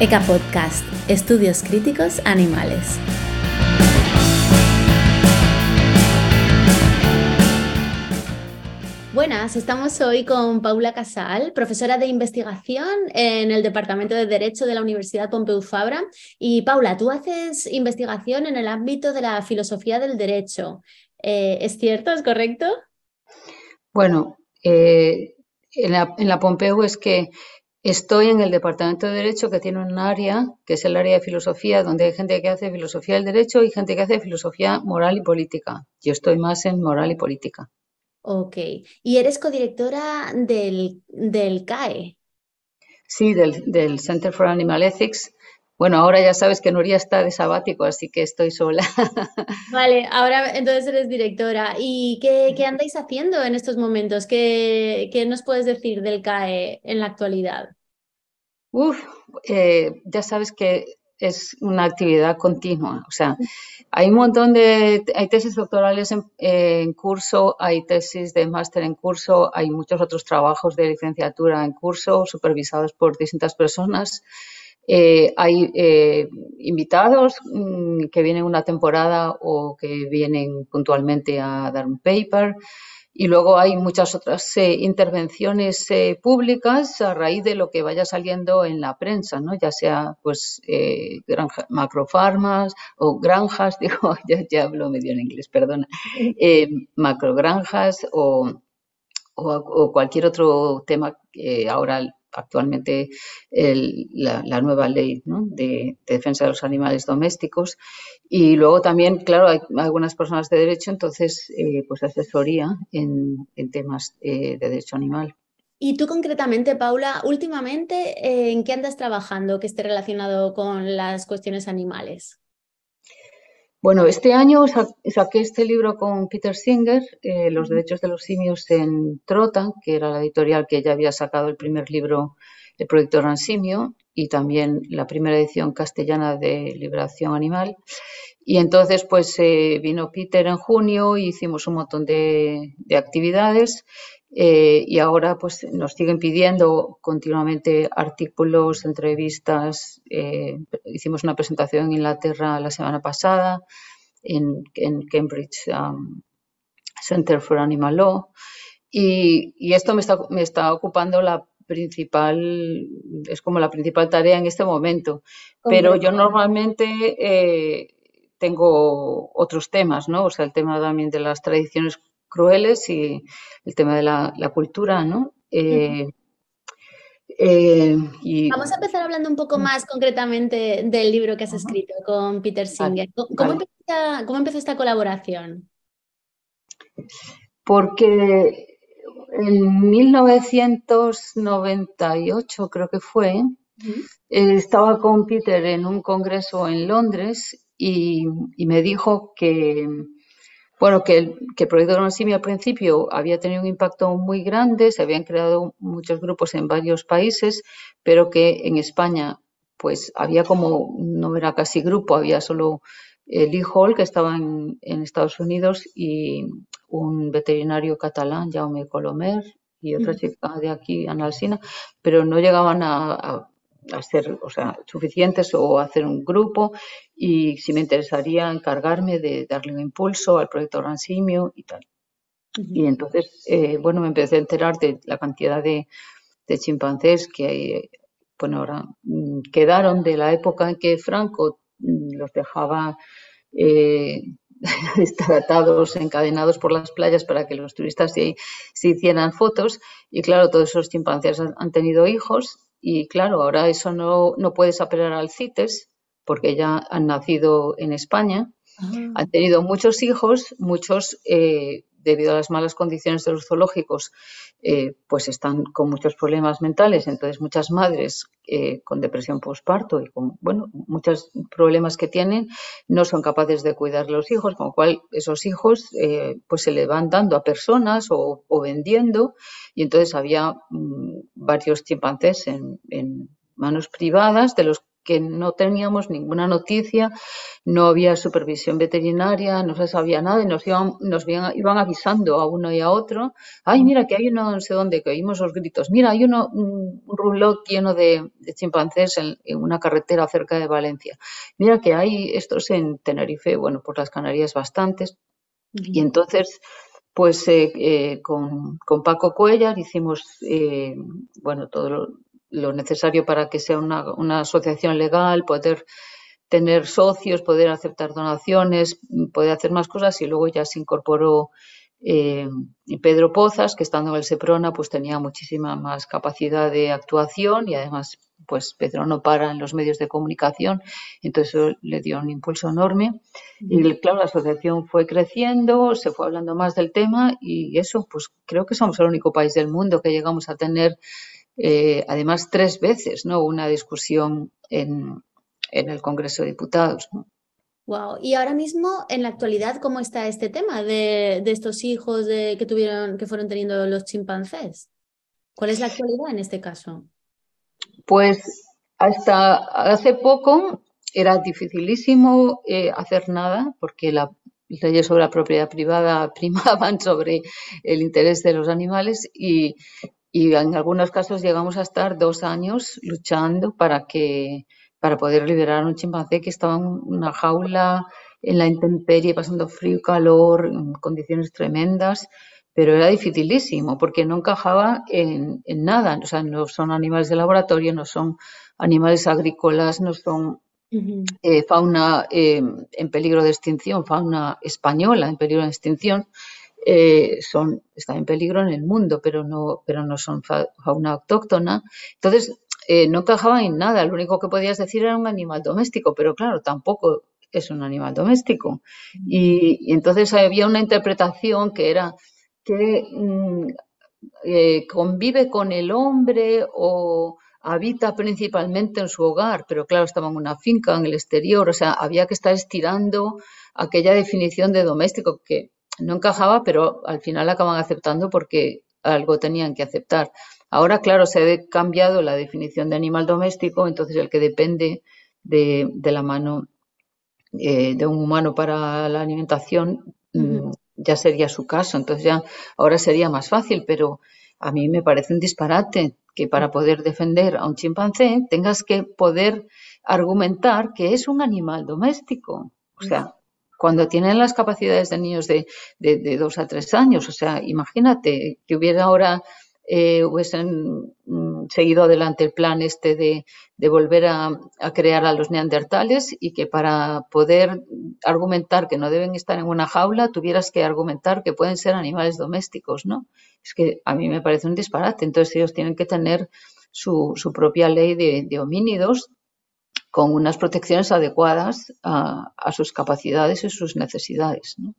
ECA Podcast, Estudios Críticos Animales. Buenas, estamos hoy con Paula Casal, profesora de investigación en el Departamento de Derecho de la Universidad Pompeu Fabra. Y Paula, tú haces investigación en el ámbito de la filosofía del derecho. Eh, ¿Es cierto? ¿Es correcto? Bueno, eh, en, la, en, la, Pompeu es que Estoy en el Departamento de Derecho que tiene un área, que es el área de filosofía, donde hay gente que hace filosofía del derecho y gente que hace filosofía moral y política. Yo estoy más en moral y política. Ok. ¿Y eres codirectora del, del CAE? Sí, del, del, Center for Animal Ethics. Bueno, ahora ya sabes que Nuria está de sabático, así que estoy sola. Vale, ahora entonces eres directora. ¿Y qué, qué andáis haciendo en estos momentos? ¿Qué, ¿Qué, nos puedes decir del CAE en la actualidad? Uf, eh, ya sabes que es una actividad continua. O sea, hay un montón de, hay tesis doctorales en, en curso, hay tesis de máster en curso, hay muchos otros trabajos de licenciatura en curso supervisados por distintas personas. Eh, hay eh, invitados mmm, que vienen una temporada o que vienen puntualmente a dar un paper. Y luego hay muchas otras eh, intervenciones públicas a raíz de lo que vaya saliendo en la prensa, ¿no? Ya sea, pues, granja, macrofarmas o granjas, digo, ya, ya, hablo medio en inglés, perdona, macrogranjas o, o, o, cualquier otro tema que ahora actualmente la, nueva ley de, de, defensa de los animales domésticos. Y luego también, claro, hay algunas personas de derecho, entonces, eh, pues asesoría en, en temas eh, de derecho animal. Y tú concretamente, Paula, últimamente, eh, ¿en qué andas trabajando que esté relacionado con las cuestiones animales? Bueno, este año saqué este libro con Peter Singer, eh, Los derechos de los simios en Trota, que era la editorial que ya había sacado el primer libro, El proyecto Gran Simio, y también la primera edición castellana de Liberación Animal. Y entonces, pues eh, vino Peter en junio y hicimos un montón de, de actividades. Eh, y ahora pues nos siguen pidiendo continuamente artículos, entrevistas. Eh, hicimos una presentación en Inglaterra la semana pasada en, en Cambridge um, Center for Animal Law y, y esto me está, me está, ocupando la principal, es como la principal tarea en este momento. Pero yo normalmente eh, tengo otros temas, ¿no? O sea, el tema también de las tradiciones crueles y el tema de la, la cultura, ¿no? Eh, eh, y... Vamos a empezar hablando un poco más concretamente del libro que has escrito con Peter Singer. ¿Cómo, vale. empezó, esta, ¿Cómo, empezó esta, colaboración? Porque en 1998, creo que fue, uh -huh. estaba con Peter en un congreso en Londres y, y me dijo que bueno, que el, que el proyecto de Simio al principio había tenido un impacto muy grande, se habían creado muchos grupos en varios países, pero que en España pues había como, no era casi grupo, había solo Lee Hall, que estaba en, en, Estados Unidos, y un veterinario catalán, Jaume Colomer, y otra chica de aquí, Ana Alsina, pero no llegaban a, a a ser o sea, suficientes o hacer un grupo y si me interesaría encargarme de darle un impulso al proyecto Gran Simio y tal. Uh -huh. Y entonces, eh, bueno, me empecé a enterar de la cantidad de, de chimpancés que hay, bueno, ahora mmm, quedaron de la época en que Franco mmm, los dejaba eh, estar atados, encadenados por las playas para que los turistas se, se hicieran fotos. Y claro, todos esos chimpancés han, han tenido hijos y claro, ahora eso no, no puedes apelar al CITES porque ya han nacido en España. Ah. Han tenido muchos hijos, muchos eh, debido a las malas condiciones de los zoológicos, eh, pues están con muchos problemas mentales. Entonces, muchas madres eh, con depresión postparto y con, bueno, muchos problemas que tienen, no son capaces de cuidar a los hijos, con lo cual esos hijos eh, pues se le van dando a personas o, vendiendo. Y entonces había mmm, varios chimpancés en manos privadas, de los que no teníamos ninguna noticia, no había supervisión veterinaria, no se sabía nada y nos iban, nos iban, avisando a uno y a otro. Ay, mira que hay uno no sé dónde, que oímos los gritos. Mira, hay uno, un, un lleno de, chimpancés en, una carretera cerca de Valencia. Mira que hay estos en Tenerife, bueno, por las Canarias bastantes. Y entonces pues eh, eh, con, Paco Cuellar hicimos eh, bueno todo lo, necesario para que sea una, asociación legal, poder tener socios, poder aceptar donaciones, poder hacer más cosas y luego ya se incorporó Pedro Pozas, que estando en el Seprona pues tenía muchísima más capacidad de actuación y además pues Pedro no para en los medios de comunicación, entonces eso le dio un impulso enorme. Y claro, la asociación fue creciendo, se fue hablando más del tema y eso, pues creo que somos el único país del mundo que llegamos a tener, eh, además, tres veces, ¿no? Una discusión en, el Congreso de Diputados, Wow. Y ahora mismo, en la actualidad, ¿cómo está este tema de, estos hijos de, que tuvieron, que fueron teniendo los chimpancés? ¿Cuál es la actualidad en este caso? Pues hasta hace poco era dificilísimo eh, hacer nada porque las leyes sobre la propiedad privada primaban sobre el interés de los animales y, en algunos casos llegamos a estar dos años luchando para que para poder liberar a un chimpancé que estaba en una jaula en la intemperie pasando frío y calor en condiciones tremendas pero era dificilísimo porque no encajaba en, nada. O sea, no son animales de laboratorio, no son animales agrícolas, no son eh, fauna eh, en peligro de extinción, fauna española en peligro de extinción. Eh, son, están en peligro en el mundo, pero no, pero no son fauna autóctona. Entonces, no encajaba en nada. Lo único que podías decir era un animal doméstico, pero claro, tampoco es un animal doméstico. y entonces había una interpretación que era que mm, eh, convive con el hombre o habita principalmente en su hogar, pero claro, estaba en una finca, en el exterior, o sea, había que estar estirando aquella definición de doméstico que no encajaba, pero al final acaban aceptando porque algo tenían que aceptar. Ahora, claro, se ha cambiado la definición de animal doméstico, entonces el que depende de, la mano eh, de un humano para la alimentación mm, ya sería su caso, entonces ya ahora sería más fácil, pero a mí me parece un disparate que para poder defender a un chimpancé tengas que poder argumentar que es un animal doméstico. O sea, cuando tienen las capacidades de niños de, de, dos a tres años, o sea, imagínate que hubiera ahora eh, hubiesen mm, seguido adelante el plan este de, volver a, crear a los neandertales y que para poder argumentar que no deben estar en una jaula tuvieras que argumentar que pueden ser animales domésticos, ¿no? Es que a mí me parece un disparate. Entonces ellos tienen que tener su, propia ley de, homínidos con unas protecciones adecuadas a, sus capacidades y sus necesidades, ¿no?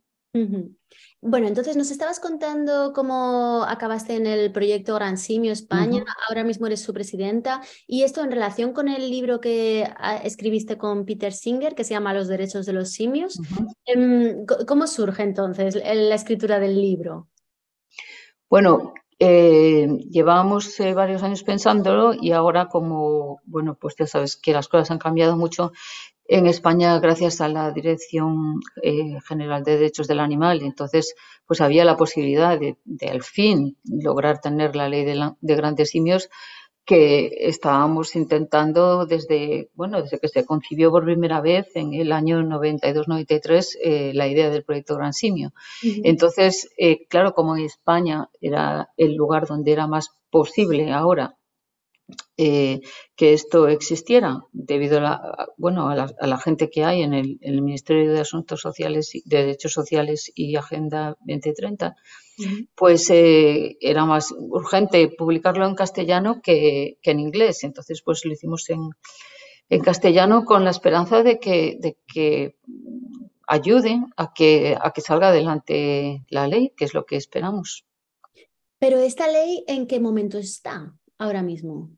Bueno, entonces nos estabas contando cómo acabaste en el proyecto Gran Simio España, ahora mismo eres su presidenta, y esto en relación con el libro que ah, escribiste con Peter Singer, que se llama Los derechos de los simios. Em, ¿Cómo surge entonces la escritura del libro? Bueno, eh, llevábamos eh, varios años pensándolo y ahora como, bueno, pues ya sabes que las cosas han cambiado mucho, en España gracias a la Dirección eh, General de Derechos del Animal. Entonces, pues había la posibilidad de, al fin lograr tener la ley de, grandes simios que estábamos intentando desde, bueno, desde que se concibió por primera vez en el año 92-93 eh, la idea del proyecto Gran Simio. Entonces, eh, claro, como en España era el lugar donde era más posible ahora eh, que esto existiera debido a la, bueno, a la, gente que hay en el, Ministerio de Asuntos Sociales, de Derechos Sociales y Agenda 2030, pues eh, era más urgente publicarlo en castellano que, en inglés. Entonces, pues lo hicimos en, castellano con la esperanza de que, de que ayude a que, a que salga adelante la ley, que es lo que esperamos. Pero esta ley, ¿en qué momento está ahora mismo?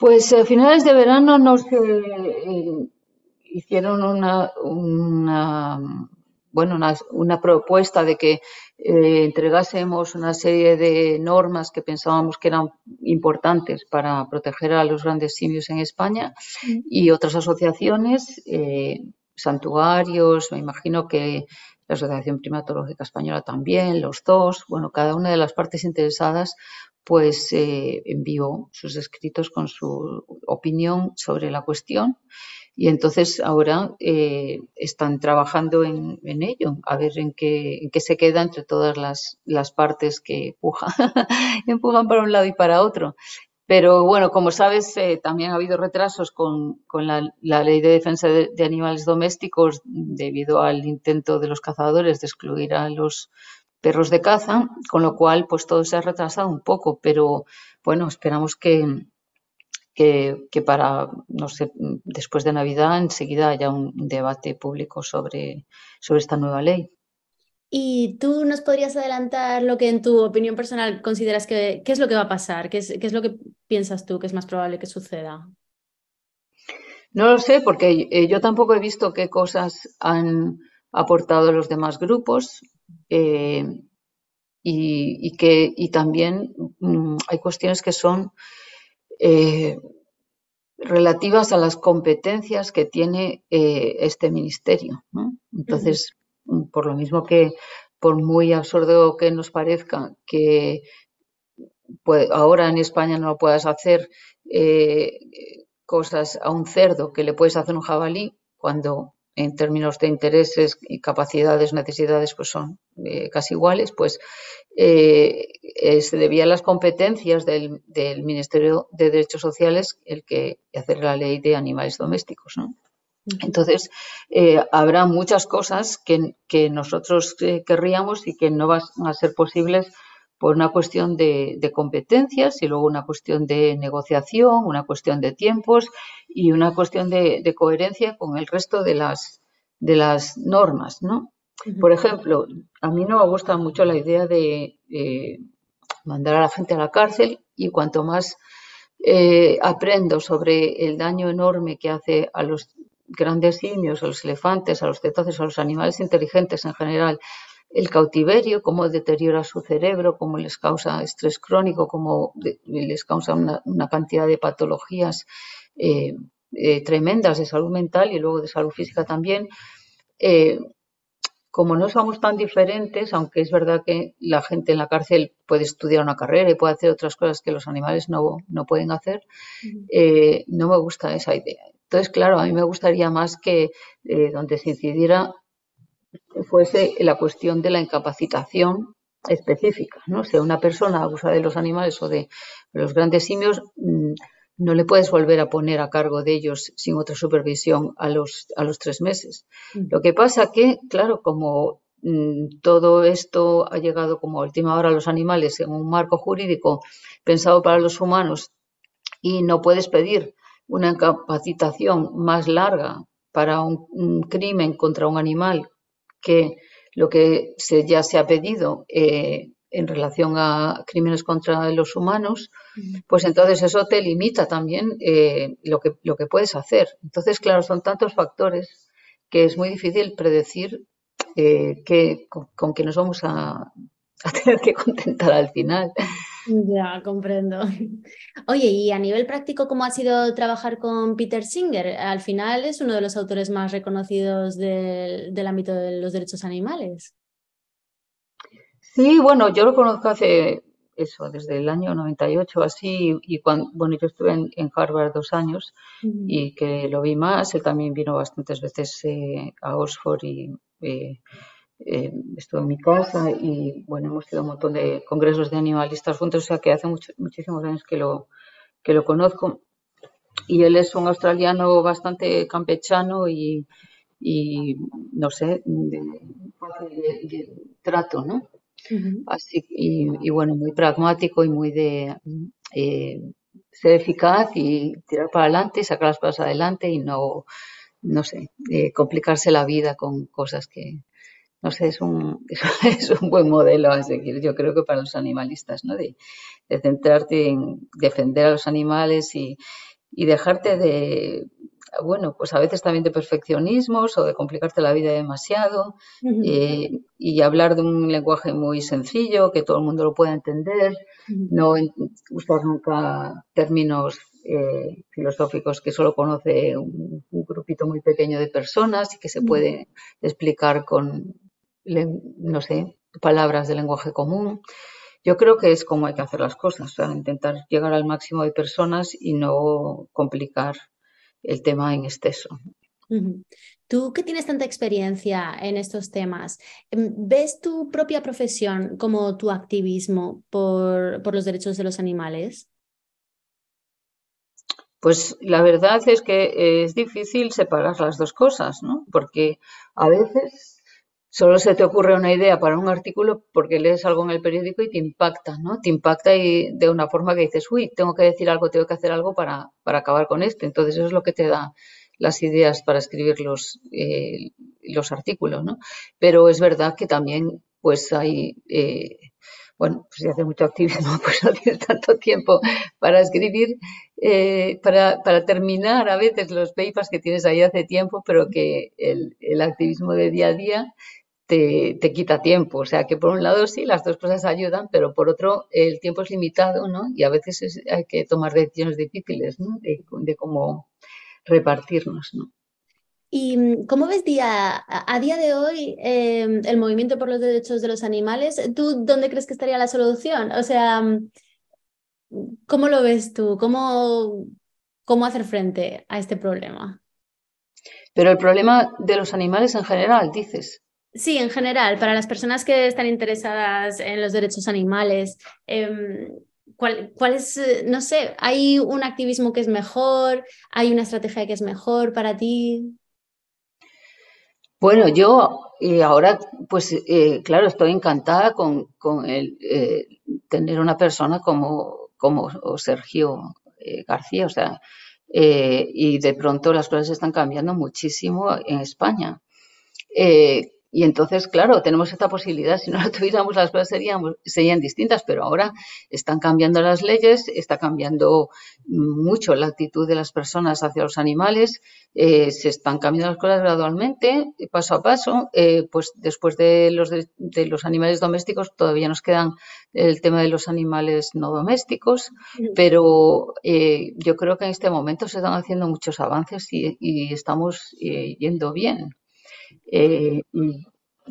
Pues a finales de verano nos eh, hicieron una, bueno, una, propuesta de que eh, entregásemos una serie de normas que pensábamos que eran importantes para proteger a los grandes simios en España y otras asociaciones, eh, santuarios, me imagino que la Asociación Primatológica Española también, los dos, bueno, cada una de las partes interesadas pues eh, envió sus escritos con su opinión sobre la cuestión y entonces ahora eh, están trabajando en, ello, a ver en qué, se queda entre todas las, las partes que empujan, empujan para un lado y para otro. Pero bueno, como sabes, eh, también ha habido retrasos con, con la, ley de defensa de, animales domésticos debido al intento de los cazadores de excluir a los perros de caza, con lo cual pues todo se ha retrasado un poco, pero bueno, esperamos que, que, para, no sé, después de Navidad enseguida haya un debate público sobre, sobre esta nueva ley. ¿Y tú nos podrías adelantar lo que en tu opinión personal consideras que qué es lo que va a pasar? ¿Qué es, qué es lo que piensas tú que es más probable que suceda? No lo sé, porque eh, yo tampoco he visto qué cosas han aportado los demás grupos eh, y, que y también mm, hay cuestiones que son eh, relativas a las competencias que tiene eh, este ministerio. Entonces, por lo mismo que, por muy absurdo que nos parezca que ahora en España no puedas hacer cosas a un cerdo que le puedes hacer un jabalí, cuando en términos de intereses y capacidades, necesidades, pues son eh, casi iguales, pues eh, eh, se debía a las competencias del, Ministerio de Derechos Sociales el que hacer la ley de animales domésticos, ¿no? Entonces, habrá muchas cosas que, que nosotros querríamos y que no van a ser posibles por una cuestión de, competencias y luego una cuestión de negociación, una cuestión de tiempos y una cuestión de, coherencia con el resto de las, de las normas, ¿no? Por ejemplo, a mí no me gusta mucho la idea de mandar a la gente a la cárcel y cuanto más eh, aprendo sobre el daño enorme que hace a los grandes simios, a los elefantes, a los cetáceos, a los animales inteligentes en general, el cautiverio, cómo deteriora su cerebro, cómo les causa estrés crónico, cómo les causa una, cantidad de patologías eh, eh, tremendas de salud mental y luego de salud física también. Eh, como no somos tan diferentes, aunque es verdad que la gente en la cárcel puede estudiar una carrera y puede hacer otras cosas que los animales no, no pueden hacer, no me gusta esa idea. Entonces, claro, a mí me gustaría más que donde se incidiera fuese la cuestión de la incapacitación específica, ¿no? Si una persona abusa de los animales o de los grandes simios, mm, no le puedes volver a poner a cargo de ellos sin otra supervisión a los, a los tres meses. Mm. Lo que pasa que, claro, como mm, todo esto ha llegado como a última hora a los animales en un marco jurídico pensado para los humanos y no puedes pedir una incapacitación más larga para un crimen contra un animal que lo que se, ya se ha pedido eh, en relación a crímenes contra los humanos, pues entonces eso te limita también eh, lo, que, lo que puedes hacer. Entonces, claro, son tantos factores que es muy difícil predecir eh, que, con, con, que nos vamos a, a tener que contentar al final. Ya, comprendo. Oye, y a nivel práctico, ¿cómo ha sido trabajar con Peter Singer? Al final es uno de los autores más reconocidos del, ámbito de los derechos animales. Sí, bueno, yo lo conozco hace eso, desde el año 98 así, y cuando, bueno, yo estuve en, Harvard dos años y que lo vi más, él también vino bastantes veces eh, a Oxford y eh, eh, estuve en mi casa y bueno, hemos ido a un montón de congresos de animalistas juntos, o sea que hace muchísimos años que lo, que lo conozco. Y él es un australiano bastante campechano y, y no sé, de, trato, ¿no? Así, y, bueno, muy pragmático y muy de eh, ser eficaz y tirar para adelante y sacar las cosas adelante y no, no sé, eh, complicarse la vida con cosas que, no sé, es un, es un buen modelo a seguir, yo creo que para los animalistas, ¿no? De, centrarte en defender a los animales y, dejarte de bueno, pues a veces también de perfeccionismos o de complicarte la vida demasiado eh, y hablar de un lenguaje muy sencillo, que todo el mundo lo pueda entender, no usar nunca términos eh, filosóficos que solo conoce un, grupito muy pequeño de personas y que se puede explicar con, no sé, palabras de lenguaje común. Yo creo que es como hay que hacer las cosas, intentar llegar al máximo de personas y no complicar el tema en exceso. Tú que tienes tanta experiencia en estos temas, em, ¿ves tu propia profesión como tu activismo por, por los derechos de los animales? Pues la verdad es que es difícil separar las dos cosas, ¿no? Porque a veces solo se te ocurre una idea para un artículo porque lees algo en el periódico y te impacta, ¿no? Te impacta y de una forma que dices, uy, tengo que decir algo, tengo que hacer algo para, para acabar con esto. Entonces eso es lo que te da las ideas para escribir los, eh, los artículos, ¿no? Pero es verdad que también pues hay, eh, bueno, pues si hace mucho activismo, pues no tienes tanto tiempo para escribir, eh, para, para, terminar a veces los papers que tienes ahí hace tiempo, pero que el, el activismo de día a día te, quita tiempo. O sea que por un lado sí, las dos cosas ayudan, pero por otro el tiempo es limitado, ¿no? Y a veces hay que tomar decisiones difíciles, ¿no? De, cómo repartirnos, ¿no? ¿Y mm, cómo ves día, a día de hoy em, el movimiento por los derechos de los animales? ¿Tú dónde crees que estaría la solución? O sea, mm, ¿cómo lo ves tú? ¿Cómo, cómo hacer frente a este problema? Pero el problema de los animales en general, dices. Sí, en general, para las personas que están interesadas en los derechos animales, em, ¿cuál, es, eh, no sé, hay un activismo que es mejor, hay una estrategia que es mejor para ti? Bueno, yo y ahora, pues eh, claro, estoy encantada con, el, eh, tener una persona como, como Sergio García, o sea, y de pronto las cosas están cambiando muchísimo en España. Y entonces, claro, tenemos esta posibilidad. Si no la tuviéramos, las cosas serían, serían distintas, pero ahora están cambiando las leyes, está cambiando mucho la actitud de las personas hacia los animales, eh, se están cambiando las cosas gradualmente, paso a paso. Eh, pues después de los, de, los animales domésticos, todavía nos quedan el tema de los animales no domésticos, pero eh, yo creo que en este momento se están haciendo muchos avances y, y estamos yendo bien. Eh,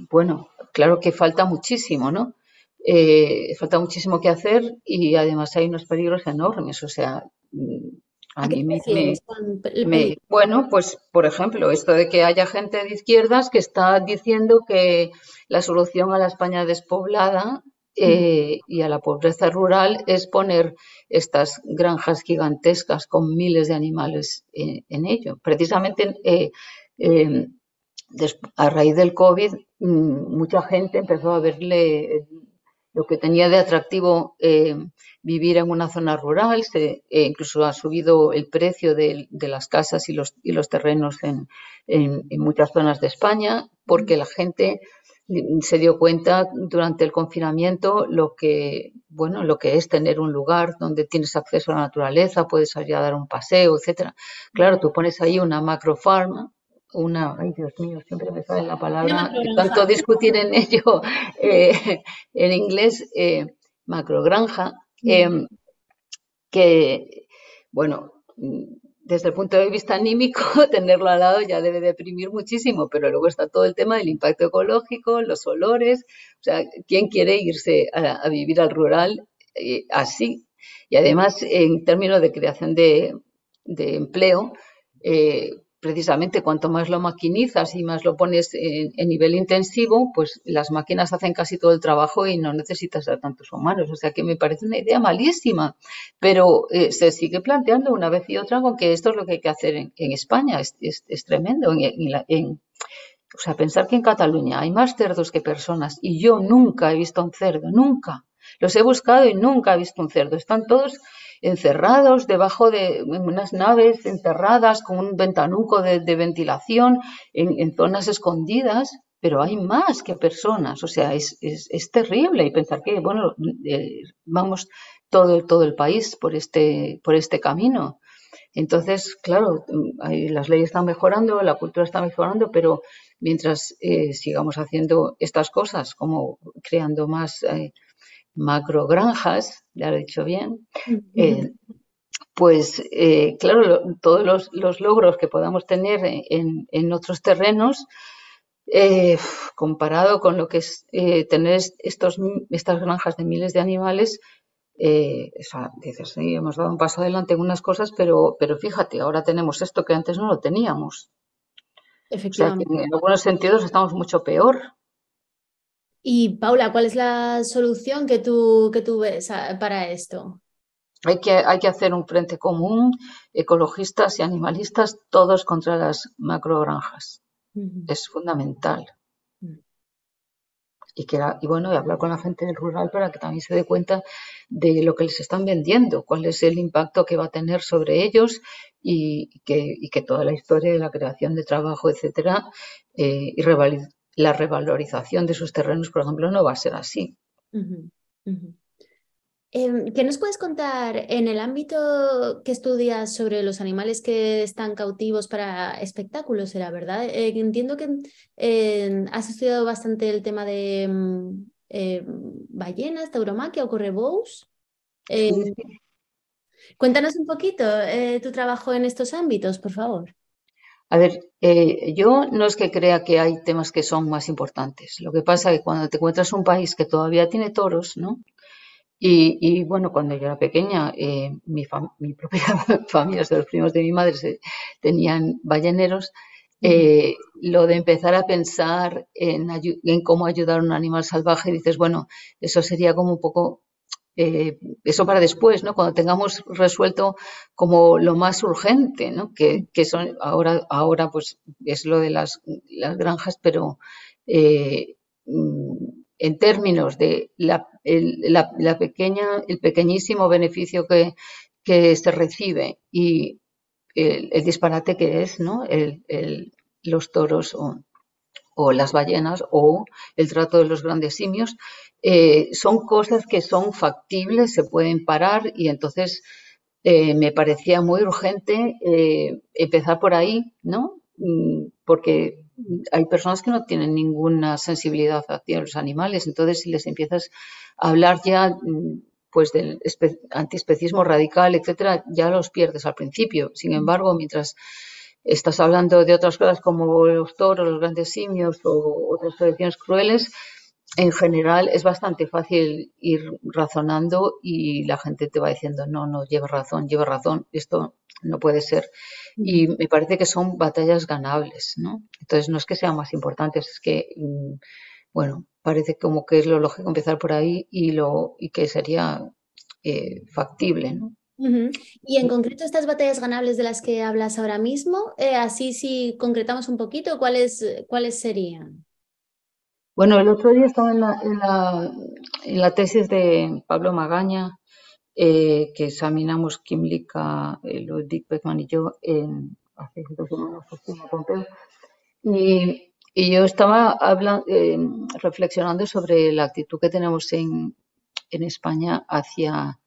bueno, claro que falta muchísimo, ¿no? Eh, falta muchísimo que hacer y además hay unos peligros enormes. O sea, mm, a, mí me, Bueno, pues por ejemplo, esto de que haya gente de izquierdas que está diciendo que la solución a la España despoblada eh, y a la pobreza rural es poner estas granjas gigantescas con miles de animales en ello. Precisamente a raíz del COVID, mm, mucha gente empezó a verle lo que tenía de atractivo eh, vivir en una zona rural, se, e incluso ha subido el precio de, las casas y los, y los terrenos en, muchas zonas de España, porque la gente se dio cuenta durante el confinamiento lo que bueno lo que es tener un lugar donde tienes acceso a la naturaleza puedes salir a dar un paseo etcétera. Claro tú pones ahí una macro farm una, ay Dios mío, siempre me sale la palabra, tanto discutir en ello eh, en inglés, eh, macrogranja, em, que, bueno, desde el punto de vista anímico, tenerlo al lado ya debe deprimir muchísimo, pero luego está todo el tema del impacto ecológico, los olores, o sea, ¿quién quiere irse a, vivir al rural eh, así? Y además, en términos de creación de, de empleo, eh, precisamente cuanto más lo maquinizas y más lo pones en, nivel intensivo, pues las máquinas hacen casi todo el trabajo y no necesitas a tantos humanos. O sea que me parece una idea malísima, pero eh, se sigue planteando una vez y otra con que esto es lo que hay que hacer en, España. Es, tremendo. o sea, pensar que en Cataluña hay más cerdos que personas y yo nunca he visto un cerdo, nunca. Los he buscado y nunca he visto un cerdo. Están todos encerrados debajo de unas naves enterradas con un ventanuco de, ventilación en, zonas escondidas, pero hay más que personas, o sea, es, es, terrible y pensar que, bueno, eh, vamos todo, todo el país por este, por este camino. Entonces, claro, las leyes están mejorando, la cultura está mejorando, pero mientras eh, sigamos haciendo estas cosas, como creando más eh, macro granjas, ya lo he dicho bien, eh, pues claro, todos los, logros que podamos tener en, otros terrenos, comparado con lo que es tener estos, estas granjas de miles de animales, eh, dices, sí, hemos dado un paso adelante en unas cosas, pero, pero fíjate, ahora tenemos esto que antes no lo teníamos. Efectivamente. en algunos sentidos estamos mucho peor. Y Paula, ¿cuál es la solución que tú, que tú ves para esto? Hay que, hay que hacer un frente común, ecologistas y animalistas, todos contra las macrogranjas. Es fundamental y, que y bueno, y hablar con la gente del rural para que también se dé cuenta de lo que les están vendiendo, cuál es el impacto que va a tener sobre ellos y, que, que, toda la historia de la creación de trabajo, etcétera, eh, y la revalorización de sus terrenos, por ejemplo, no va a ser así. Em, ¿Qué nos puedes contar en el ámbito que estudias sobre los animales que están cautivos para espectáculos? ¿Era verdad? Eh, entiendo que em, has estudiado bastante el tema de eh, ballenas, tauromaquia o correbous. Cuéntanos un poquito eh, tu trabajo en estos ámbitos, por favor. A ver, yo no es que crea que hay temas que son más importantes. Lo que pasa es que cuando te encuentras un país que todavía tiene toros, ¿no? Y, bueno, cuando yo era pequeña, eh, mi, mi, propia familia, los primos de mi madre, tenían balleneros. Eh, lo de empezar a pensar en, en, cómo ayudar a un animal salvaje, dices, bueno, eso sería como un poco, eh, eso para después, ¿no? Cuando tengamos resuelto como lo más urgente, ¿no? Que, que son, ahora, ahora pues es lo de las, las granjas, pero mm, en términos de la, la, pequeña, el pequeñísimo beneficio que, que se recibe y el, disparate que es ¿no? El, los toros o, o, las ballenas o el trato de los grandes simios, eh, son cosas que son factibles, se pueden parar y entonces eh, me parecía muy urgente eh, empezar por ahí, ¿no? Mm, porque hay personas que no tienen ninguna sensibilidad hacia los animales, entonces si les empiezas a hablar ya mm, pues del antiespecismo radical, etcétera, ya los pierdes al principio. Sin embargo, mientras estás hablando de otras cosas como los toros, los grandes simios o otras tradiciones crueles, en general es bastante fácil ir razonando y la gente te va diciendo, no, no, lleva razón, lleva razón, esto no puede ser. Y me parece que son batallas ganables, ¿no? Entonces no es que sean más importantes, es que, mm, bueno, parece como que es lo lógico empezar por ahí y, lo, y que sería eh, factible, ¿no? Y en concreto estas batallas ganables de las que hablas ahora mismo, eh, así si concretamos un poquito, ¿cuáles, ¿cuáles serían? Bueno, el otro día estaba en la, en la, en la tesis de Pablo Magaña eh, que examinamos Kim Lika, eh, Ludwig Beckman y yo en, hace dos semanas y, y, yo estaba hablando, eh, reflexionando sobre la actitud que tenemos en, en España hacia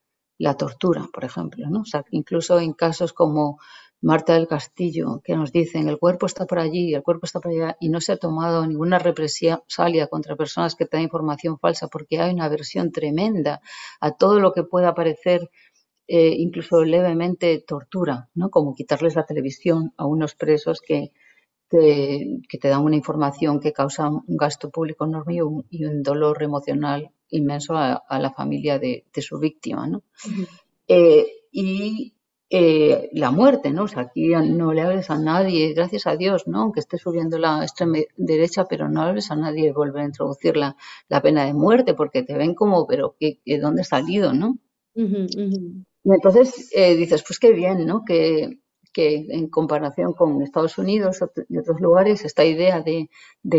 la tortura, por ejemplo, ¿no? O sea, incluso en casos como Marta del Castillo, que nos dicen el cuerpo está por allí, el cuerpo está por allá, y no se ha tomado ninguna represalia contra personas que dan información falsa, porque hay una aversión tremenda a todo lo que pueda parecer eh, incluso levemente tortura, ¿no? Como quitarles la televisión a unos presos que, que, te dan una información que causa un gasto público enorme y un, dolor emocional inmenso a, la familia de, su víctima, ¿no? Eh, y eh, la muerte, ¿no? O sea, aquí no le hables a nadie, gracias a Dios, ¿no? Aunque esté subiendo la extrema derecha, pero no hables a nadie de volver a introducir la, pena de muerte, porque te ven como, pero ¿qué, dónde ha salido, no? Y entonces eh, dices, pues qué bien, ¿no? Que, que en comparación con Estados Unidos y otros lugares, esta idea de,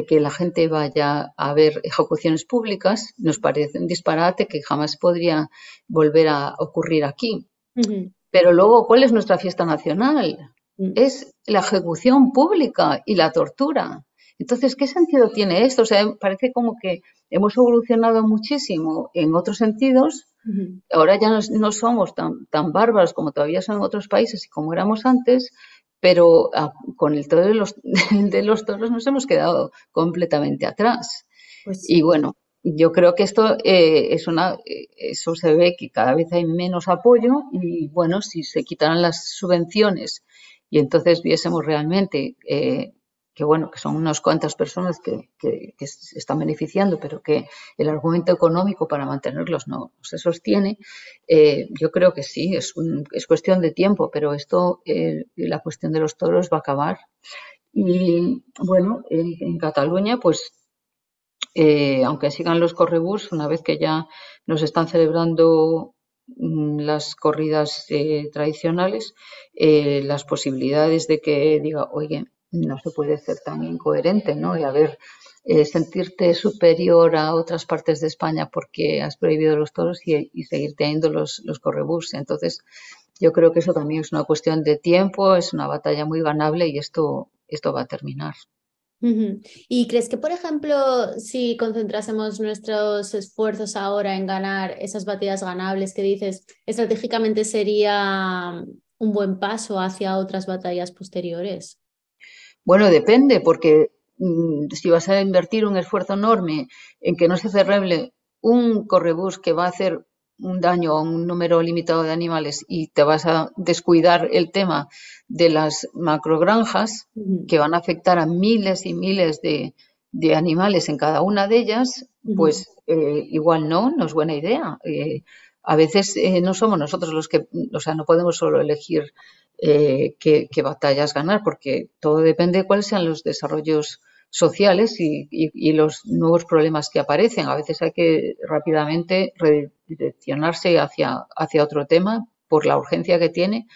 que la gente vaya a ver ejecuciones públicas nos parece un disparate que jamás podría volver a ocurrir aquí. Pero luego, ¿cuál es nuestra fiesta nacional? Mm. Es la ejecución pública y la tortura. Entonces, ¿qué sentido tiene esto? O sea, parece como que hemos evolucionado muchísimo en otros sentidos. Ahora ya no, somos tan, tan bárbaros como todavía son en otros países y como éramos antes, pero ah, con el toro de los, de los toros nos hemos quedado completamente atrás. Pues y bueno, yo creo que esto eh, es una, eh, eso se ve que cada vez hay menos apoyo y bueno, si se quitaran las subvenciones y entonces viésemos realmente eh, que bueno, que son unas cuantas personas que, que, se están beneficiando, pero que el argumento económico para mantenerlos no, se sostiene, eh, yo creo que sí, es, es cuestión de tiempo, pero esto, eh, la cuestión de los toros va a acabar. Y bueno, en, Cataluña, pues, eh, aunque sigan los correbús, una vez que ya nos están celebrando mm, las corridas tradicionales, las posibilidades de que diga, oye, no se puede ser tan incoherente, ¿no? Y a ver, eh, sentirte superior a otras partes de España porque has prohibido los toros y, seguir teniendo los, los correbús. Entonces, yo creo que eso también es una cuestión de tiempo, es una batalla muy ganable y esto, esto va a terminar. ¿Y crees que, por ejemplo, si concentrásemos nuestros esfuerzos ahora en ganar esas batallas ganables que dices, estratégicamente sería un buen paso hacia otras batallas posteriores? Bueno, depende, porque mm, si vas a invertir un esfuerzo enorme en que no se cerreble un correbús que va a hacer un daño a un número limitado de animales y te vas a descuidar el tema de las macrogranjas que van a afectar a miles y miles de, animales en cada una de ellas, pues eh, igual no, no es buena idea. Eh, a veces eh, no somos nosotros los que, o sea, no podemos solo elegir eh, qué, batallas ganar, porque todo depende de cuáles sean los desarrollos sociales y, los nuevos problemas que aparecen. A veces hay que rápidamente redireccionarse hacia, hacia otro tema por la urgencia que tiene,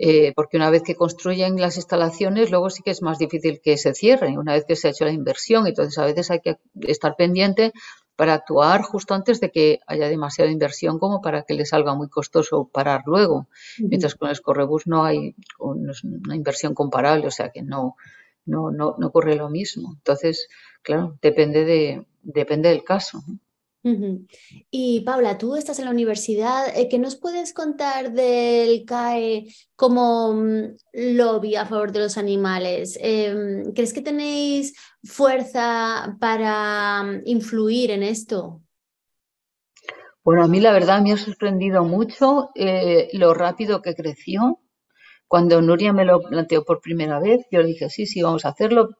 eh, porque una vez que construyen las instalaciones, luego sí que es más difícil que se cierren, una vez que se ha hecho la inversión. Entonces, a veces hay que estar pendiente para actuar justo antes de que haya demasiada inversión como para que le salga muy costoso parar luego. Mientras con el Scorrebus no hay una inversión comparable, o sea que no, no, no, no ocurre lo mismo. Entonces, claro, depende, de, depende del caso. Y Paula, tú estás en la universidad, eh, ¿qué nos puedes contar del CAE como mm, lobby a favor de los animales? Em, ¿Crees que tenéis fuerza para mm, influir en esto? Bueno, a mí la verdad me ha sorprendido mucho eh, lo rápido que creció. Cuando Nuria me lo planteó por primera vez, yo le dije, sí, sí, vamos a hacerlo,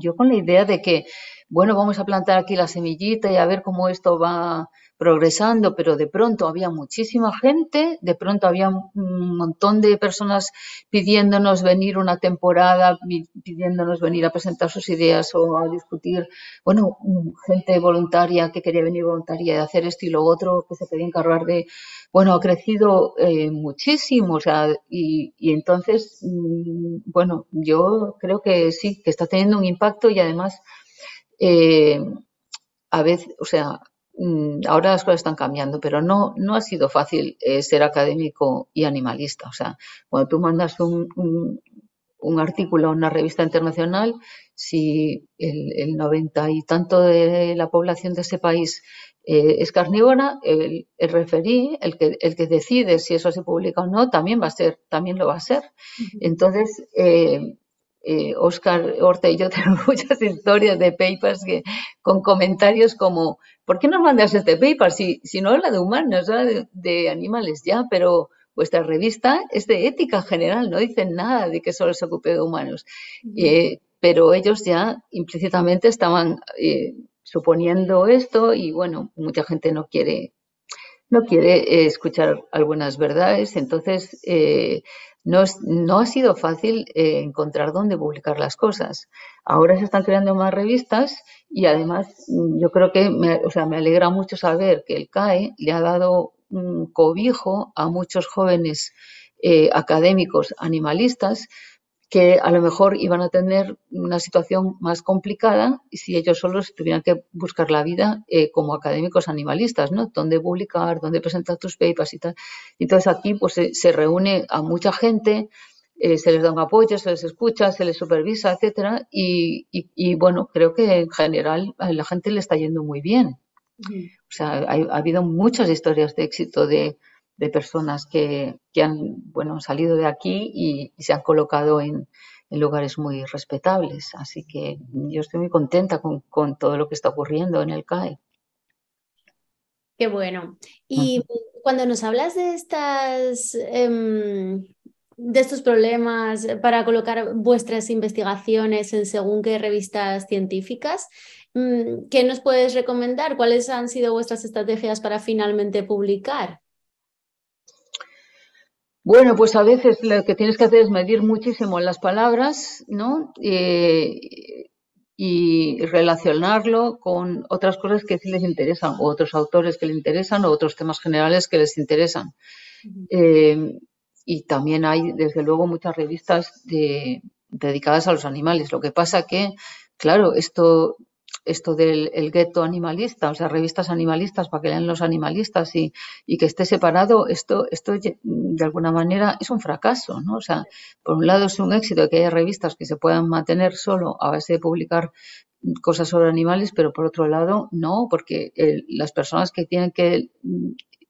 yo con la idea de que bueno, vamos a plantar aquí la semillita y a ver cómo esto va progresando, pero de pronto había muchísima gente, de pronto había un montón de personas pidiéndonos venir una temporada, pidiéndonos venir a presentar sus ideas o a discutir, bueno, gente voluntaria que quería venir voluntaria de hacer esto y lo otro, que se quería encargar de, bueno, ha crecido eh, muchísimo, o sea, y, y entonces, mm, bueno, yo creo que sí, que está teniendo un impacto y además eh, a veces, o sea, mm, ahora las cosas están cambiando, pero no, no ha sido fácil eh, ser académico y animalista. O sea, cuando tú mandas un, un, artículo a una revista internacional, si el, noventa y tanto de la población de ese país eh, es carnívora, el, referí, el que, el que decide si eso se publica o no, también va a ser, también lo va a ser. Entonces, eh, Oscar Horta y yo tenemos muchas historias de papers que, con comentarios como, ¿por qué nos mandas este paper? Si, si no habla de humanos, habla de, animales ya, pero vuestra revista es de ética general, no dicen nada de que solo se ocupe de humanos. Eh, pero ellos ya implícitamente estaban eh, suponiendo esto y bueno, mucha gente no quiere no quiere escuchar algunas verdades, entonces no, no ha sido fácil eh, encontrar dónde publicar las cosas. Ahora se están creando más revistas y además mm, yo creo que me, o sea, me alegra mucho saber que el CAE le ha dado un cobijo a muchos jóvenes eh, académicos animalistas que a lo mejor iban a tener una situación más complicada si ellos solos tuvieran que buscar la vida eh, como académicos animalistas, ¿no? Dónde publicar, dónde presentar tus papers y tal. Entonces aquí pues se, reúne a mucha gente eh, se les da un apoyo, se les escucha, se les supervisa, etcétera. Y, y, bueno, creo que en general a la gente le está yendo muy bien. O sea, ha habido muchas historias de éxito de, de personas que, que, han bueno, salido de aquí y, se han colocado en, en, lugares muy respetables. Así que yo estoy muy contenta con, con todo lo que está ocurriendo en el CAE. Qué bueno. Y cuando nos hablas de estas em, de estos problemas para colocar vuestras investigaciones en según qué revistas científicas, mm, ¿qué nos puedes recomendar? ¿Cuáles han sido vuestras estrategias para finalmente publicar? Bueno, pues a veces lo que tienes que hacer es medir muchísimo las palabras, ¿no? Eh, y relacionarlo con otras cosas que sí les interesan, o otros autores que les interesan, o otros temas generales que les interesan. Eh, y también hay, desde luego, muchas revistas de, dedicadas a los animales. Lo que pasa que, claro, esto, esto del el gueto animalista, o sea, revistas animalistas para que lean los animalistas y, y, que esté separado, esto, esto de alguna manera es un fracaso, ¿no? O sea, por un lado es un éxito que haya revistas que se puedan mantener solo a base de publicar cosas sobre animales, pero por otro lado no, porque las personas que tienen que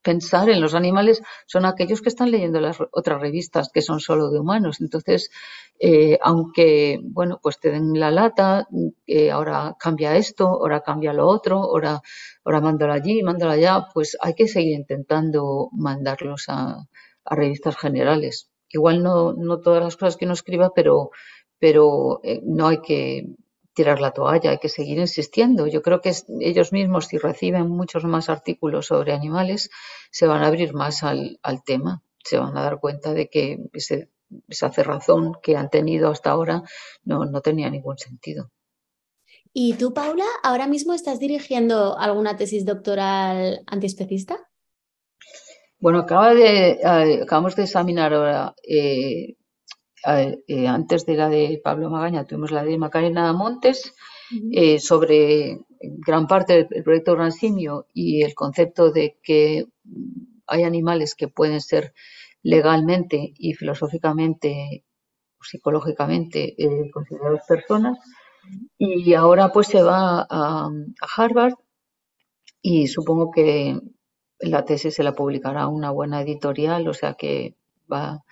pensar en los animales son aquellos que están leyendo las otras revistas que son solo de humanos. Entonces, eh, aunque, bueno, pues te den la lata, eh, ahora cambia esto, ahora cambia lo otro, ahora, ahora mándalo allí, mándalo allá, pues hay que seguir intentando mandarlos a, revistas generales. Igual no, no todas las cosas que uno escriba, pero, pero eh, no hay que tirar la toalla, hay que seguir insistiendo. Yo creo que ellos mismos, si reciben muchos más artículos sobre animales, se van a abrir más al, tema, se van a dar cuenta de que esa cerrazón que han tenido hasta ahora no, no tenía ningún sentido. ¿Y tú, Paula, ahora mismo estás dirigiendo alguna tesis doctoral antiespecista? Bueno, acaba de, eh, acabamos de examinar ahora eh, eh, antes de la de Pablo Magaña tuvimos la de Macarena Montes eh, sobre gran parte del proyecto Gran Simio y el concepto de que hay animales que pueden ser legalmente y filosóficamente psicológicamente eh, considerados personas. Y ahora pues se va a, a Harvard y supongo que la tesis se la publicará una buena editorial, o sea que va,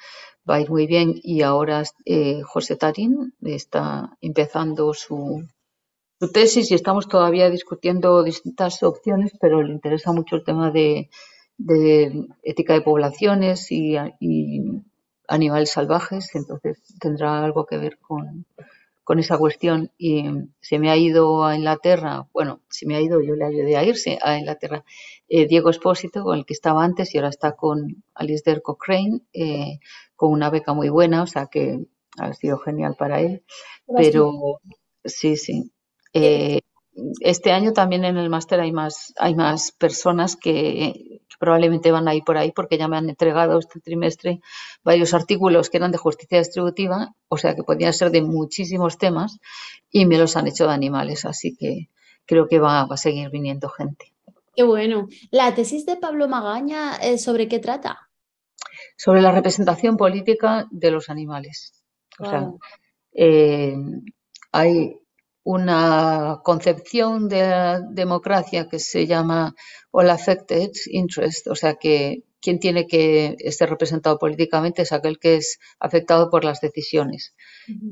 va a ir muy bien y ahora eh, José Tarín está empezando su, tesis y estamos todavía discutiendo distintas opciones, pero le interesa mucho el tema de, ética de poblaciones y, animales salvajes, entonces tendrá algo que ver con, con esa cuestión y se me ha ido a Inglaterra, bueno, se me ha ido, yo le ayudé a irse a Inglaterra, eh, Diego Espósito, con el que estaba antes y ahora está con Alistair Cochrane, eh, con una beca muy buena, o sea que ha sido genial para él. Pero sí, sí. Eh, este año también en el máster hay más, hay más personas que, probablemente van a ir por ahí porque ya me han entregado este trimestre varios artículos que eran de justicia distributiva, o sea que podían ser de muchísimos temas y me los han hecho de animales, así que creo que va, va a seguir viniendo gente. Qué bueno. La tesis de Pablo Magaña, eh, ¿sobre qué trata? sobre la representación política de los animales. O sea, eh, hay una concepción de la democracia que se llama all affected interest, o sea que quien tiene que ser representado políticamente es aquel que es afectado por las decisiones.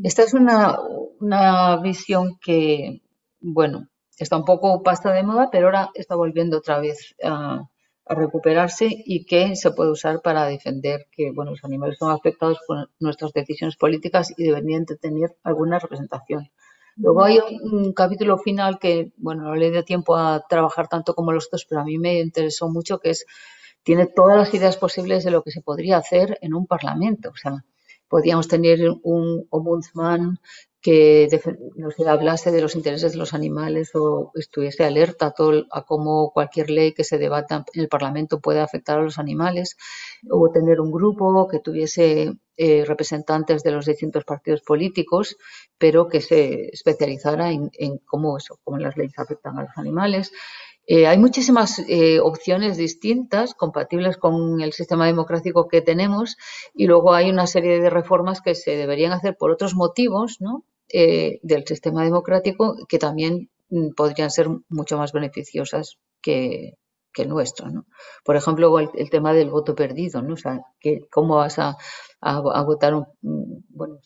Esta es una, una, visión que, bueno, está un poco pasta de moda, pero ahora está volviendo otra vez a, a recuperarse y que se puede usar para defender que bueno, los animales son afectados por nuestras decisiones políticas y deberían tener alguna representación. Luego hay un, capítulo final que, bueno, no le dio tiempo a trabajar tanto como los dos, pero a mí me interesó mucho, que es, tiene todas las ideas posibles de lo que se podría hacer en un parlamento. O sea, podríamos tener un ombudsman que no hablase de los intereses de los animales o estuviese alerta a, cómo cualquier ley que se debata en el Parlamento puede afectar a los animales, o tener un grupo que tuviese eh, representantes de los distintos partidos políticos, pero que se especializara en, cómo eso, cómo las leyes afectan a los animales. Eh, hay muchísimas eh, opciones distintas, compatibles con el sistema democrático que tenemos, y luego hay una serie de reformas que se deberían hacer por otros motivos. Eh, del sistema democrático que también mm, podrían ser mucho más beneficiosas que, nuestro. ¿no? Por ejemplo, el, tema del voto perdido, ¿no? O sea, que cómo vas a, a, votar, un, bueno,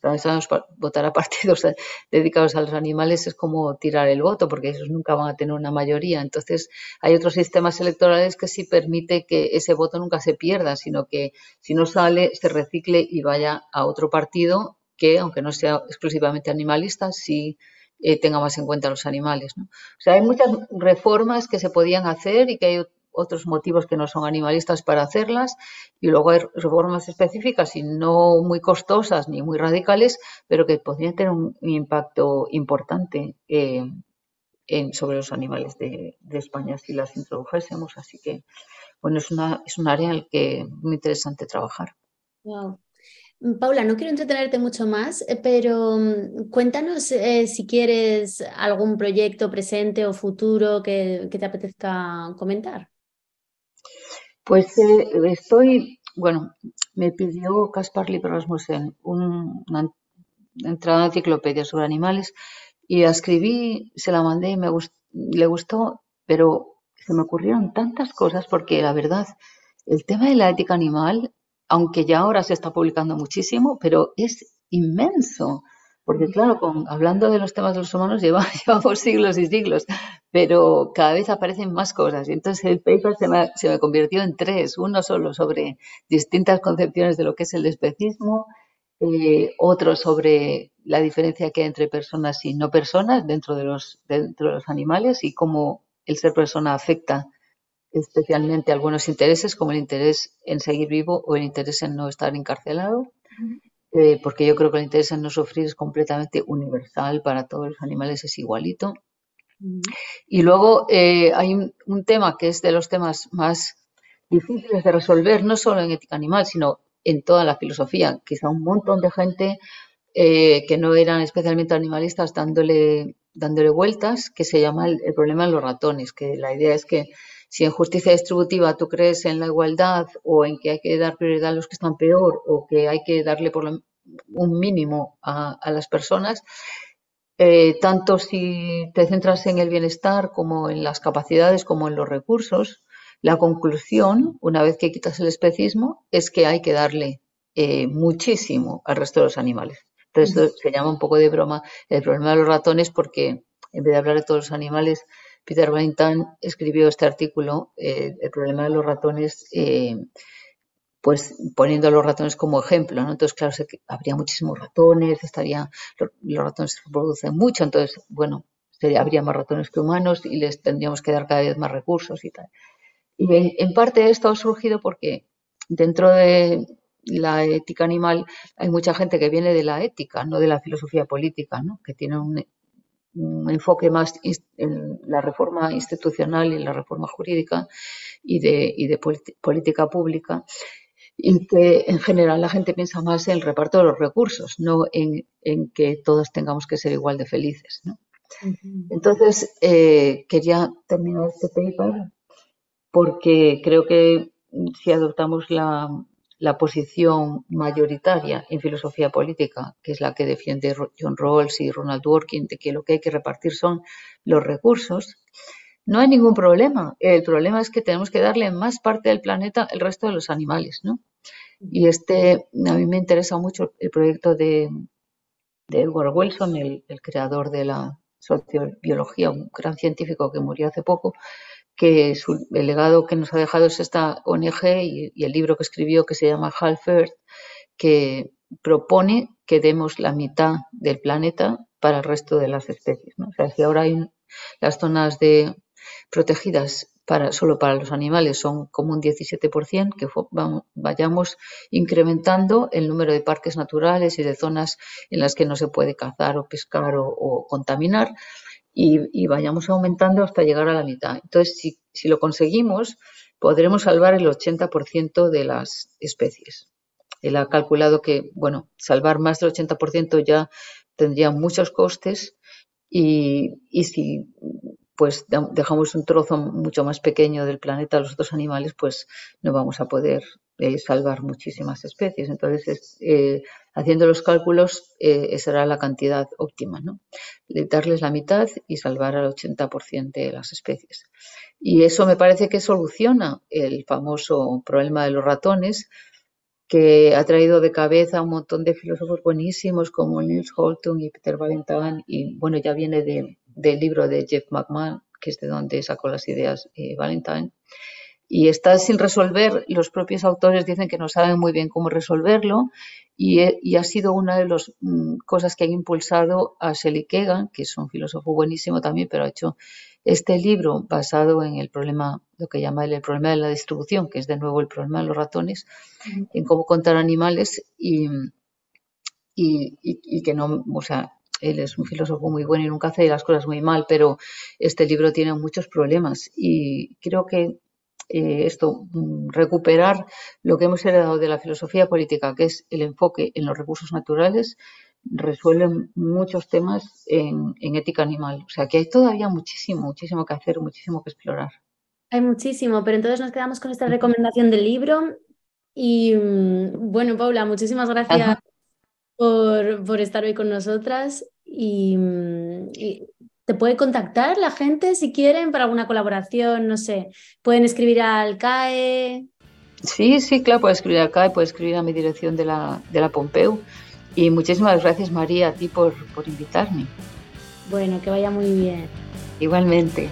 votar a partidos dedicados a los animales es como tirar el voto, porque esos nunca van a tener una mayoría. Entonces, hay otros sistemas electorales que sí permite que ese voto nunca se pierda, sino que si no sale, se recicle y vaya a otro partido que, aunque no sea exclusivamente animalista, sí eh, tenga más en cuenta los animales. ¿no? O sea, hay muchas reformas que se podían hacer y que hay otros motivos que no son animalistas para hacerlas y luego hay reformas específicas y no muy costosas ni muy radicales, pero que podrían tener un, impacto importante eh, en, sobre los animales de, España si las introdujésemos. Así que, bueno, es, una, es un área en el que es muy interesante trabajar. Wow. Paula, no quiero entretenerte mucho más, eh, pero mm, cuéntanos eh, si quieres algún proyecto presente o futuro que te apetezca comentar. Pues eh, estoy, bueno, me pidió Caspar Librasmussen una entrada a enciclopedia sobre animales y la escribí, se la mandé y me le gustó, pero se me ocurrieron tantas cosas porque la verdad, el tema de la ética animal, aunque ya ahora se está publicando muchísimo, pero es inmenso. Porque claro, con, hablando de los temas de los humanos llevamos siglos y siglos, pero cada vez aparecen más cosas. Y entonces el paper se me, se me convirtió en tres, uno solo sobre distintas concepciones de lo que es el especismo, eh, otro sobre la diferencia que hay entre personas y no personas dentro de los, dentro de los animales y cómo el ser persona afecta especialmente algunos intereses, como el interés en seguir vivo o el interés en no estar encarcelado. Eh, porque yo creo que el interés en no sufrir es completamente universal para todos los animales, es igualito. Y luego eh, hay un, tema que es de los temas más difíciles de resolver, no solo en ética animal, sino en toda la filosofía. Quizá un montón de gente eh, que no eran especialmente animalistas dándole, dándole vueltas, que se llama el, problema de los ratones, que la idea es que si en justicia distributiva tú crees en la igualdad o en que hay que dar prioridad a los que están peor o que hay que darle por un mínimo a, a las personas, eh, tanto si te centras en el bienestar como en las capacidades como en los recursos, la conclusión, una vez que quitas el especismo, es que hay que darle eh, muchísimo al resto de los animales. Entonces se llama un poco de broma el problema de los ratones porque en vez de hablar de todos los animales, Peter Wellington escribió este artículo, eh, el problema de los ratones, pues poniendo a los ratones como ejemplo, ¿no? Entonces, claro, habría muchísimos ratones, estaría, los ratones se reproducen mucho, entonces, bueno, sería, habría más ratones que humanos y les tendríamos que dar cada vez más recursos y tal. Y en, parte esto ha surgido porque dentro de la ética animal hay mucha gente que viene de la ética, no de la filosofía política, ¿no? que tiene un, enfoque más en la reforma institucional y en la reforma jurídica y de, y de política pública y que en general la gente piensa más en el reparto de los recursos, no en, que todos tengamos que ser igual de felices. ¿no? Entonces, eh, quería terminar este paper porque creo que si adoptamos la, la, posición mayoritaria en filosofía política, que es la que defiende John Rawls y Ronald Dworkin, de que lo que hay que repartir son los recursos, no hay ningún problema. El problema es que tenemos que darle más parte del planeta el resto de los animales, ¿no? Y este, a mí me interesa mucho el proyecto de, Edward Wilson, el, creador de la sociobiología, un gran científico que murió hace poco, que el legado que nos ha dejado es esta ONG y, el libro que escribió que se llama Half Earth, que propone que demos la mitad del planeta para el resto de las especies. O sea, si ahora hay las zonas protegidas para, solo para los animales son como un 17%, que vayamos incrementando el número de parques naturales y de zonas en las que no se puede cazar o pescar o, contaminar y, vayamos aumentando hasta llegar a la mitad. Entonces, si, si lo conseguimos, podremos salvar el 80% de las especies. Él ha calculado que, bueno, salvar más del 80% ya tendría muchos costes y, y si pues dejamos un trozo mucho más pequeño del planeta a los otros animales, pues no vamos a poder eh, salvar muchísimas especies. Entonces, eh, haciendo los cálculos, eh, esa era la cantidad óptima, ¿no? darles la mitad y salvar al 80% de las especies. Y eso me parece que soluciona el famoso problema de los ratones, que ha traído de cabeza a un montón de filósofos buenísimos como Niels Holtung y Peter Valentine, y bueno, ya viene del libro de Jeff McMahon, que es de donde sacó las ideas Valentine y está sin resolver. Los propios autores dicen que no saben muy bien cómo resolverlo y, ha sido una de las mm, cosas que ha impulsado a Shelley Kegan, que es un filósofo buenísimo también, pero ha hecho este libro basado en el problema, lo que llama el problema de la distribución, que es de nuevo el problema de los ratones, en cómo contar animales y, y, y que no, o sea, él es un filósofo muy bueno y nunca hace las cosas muy mal, pero este libro tiene muchos problemas y creo que eh, esto, mm, recuperar lo que hemos heredado de la filosofía política, que es el enfoque en los recursos naturales, resuelve muchos temas en, ética animal. O sea que hay todavía muchísimo, muchísimo que hacer, muchísimo que explorar. Hay muchísimo, pero entonces nos quedamos con esta recomendación del libro. Y mm, bueno, Paula, muchísimas gracias por, estar hoy con nosotras. y, mm, ¿Te puede contactar la gente si quieren para alguna colaboración? No sé, pueden escribir al CAE. Sí, sí, claro, puede escribir al CAE, puede escribir a mi dirección de la, de la Pompeu. Y muchísimas gracias, María, a ti por, por invitarme. Bueno, que vaya muy bien. Igualmente.